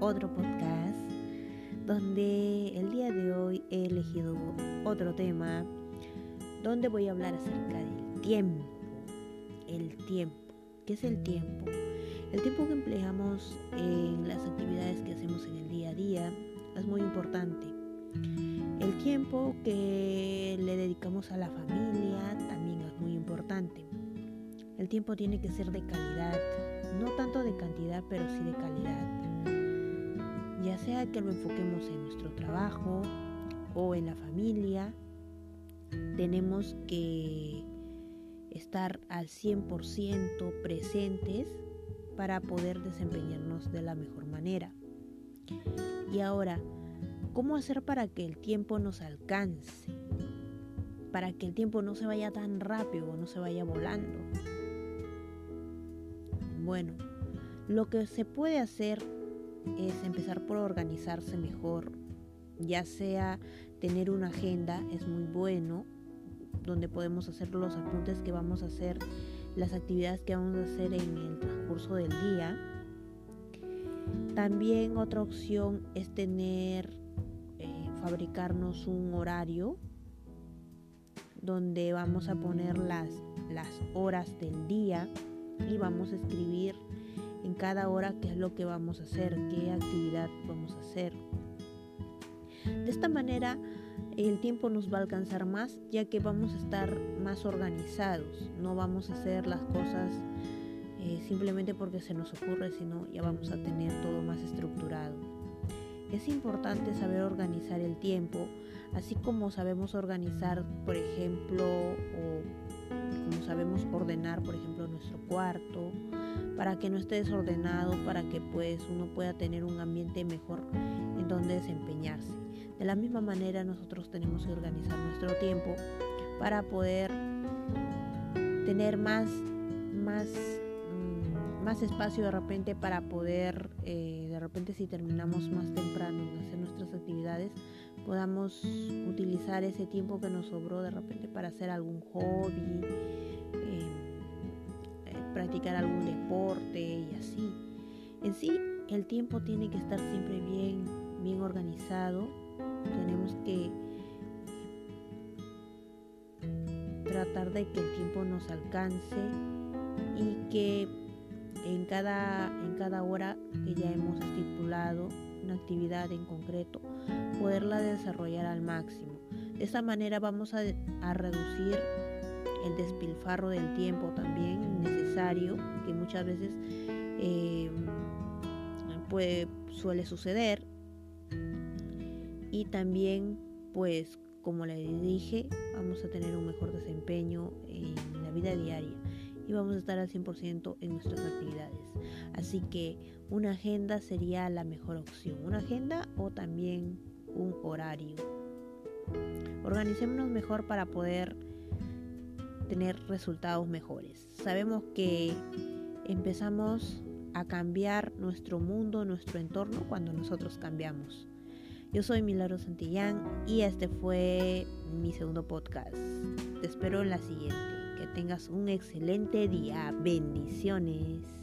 otro podcast donde el día de hoy he elegido otro tema donde voy a hablar acerca del tiempo. El tiempo. ¿Qué es el tiempo? El tiempo que empleamos en las actividades que hacemos en el día a día es muy importante. El tiempo que le dedicamos a la familia también es muy importante. El tiempo tiene que ser de calidad, no tanto de cantidad, pero sí de calidad. Sea que lo enfoquemos en nuestro trabajo o en la familia, tenemos que estar al 100% presentes para poder desempeñarnos de la mejor manera. Y ahora, ¿cómo hacer para que el tiempo nos alcance? Para que el tiempo no se vaya tan rápido, no se vaya volando. Bueno, lo que se puede hacer es empezar por organizarse mejor, ya sea tener una agenda, es muy bueno, donde podemos hacer los apuntes que vamos a hacer las actividades que vamos a hacer en el transcurso del día. También otra opción es tener, eh, fabricarnos un horario donde vamos a poner las, las horas del día y vamos a escribir en cada hora qué es lo que vamos a hacer, qué actividad vamos a hacer. De esta manera el tiempo nos va a alcanzar más ya que vamos a estar más organizados, no vamos a hacer las cosas eh, simplemente porque se nos ocurre, sino ya vamos a tener todo más estructurado. Es importante saber organizar el tiempo, así como sabemos organizar, por ejemplo, o como sabemos ordenar, por ejemplo, nuestro cuarto, para que no esté desordenado, para que pues uno pueda tener un ambiente mejor en donde desempeñarse. De la misma manera nosotros tenemos que organizar nuestro tiempo para poder tener más, más, mm, más espacio de repente para poder, eh, de repente si terminamos más temprano en hacer nuestras actividades, podamos utilizar ese tiempo que nos sobró de repente para hacer algún hobby, em, eh, practicar algún deporte y así. En sí, el tiempo tiene que estar siempre bien, bien organizado tenemos que tratar de que el tiempo nos alcance y que en cada, en cada hora que ya hemos estipulado una actividad en concreto, poderla desarrollar al máximo. De esa manera vamos a, reducir el despilfarro del tiempo también necesario, que muchas veces eh, suele suceder y también pues como le dije vamos a tener un mejor desempeño en la vida diaria y vamos a estar al 100% en nuestras actividades. Así que una agenda sería la mejor opción. Una agenda o también un horario. Organicémonos mejor para poder tener resultados mejores. Sabemos que empezamos a cambiar nuestro mundo, nuestro entorno cuando nosotros cambiamos. Yo soy Milagro Santillán y este fue mi segundo podcast. Te espero en la siguiente. Que tengas un excelente día. Bendiciones.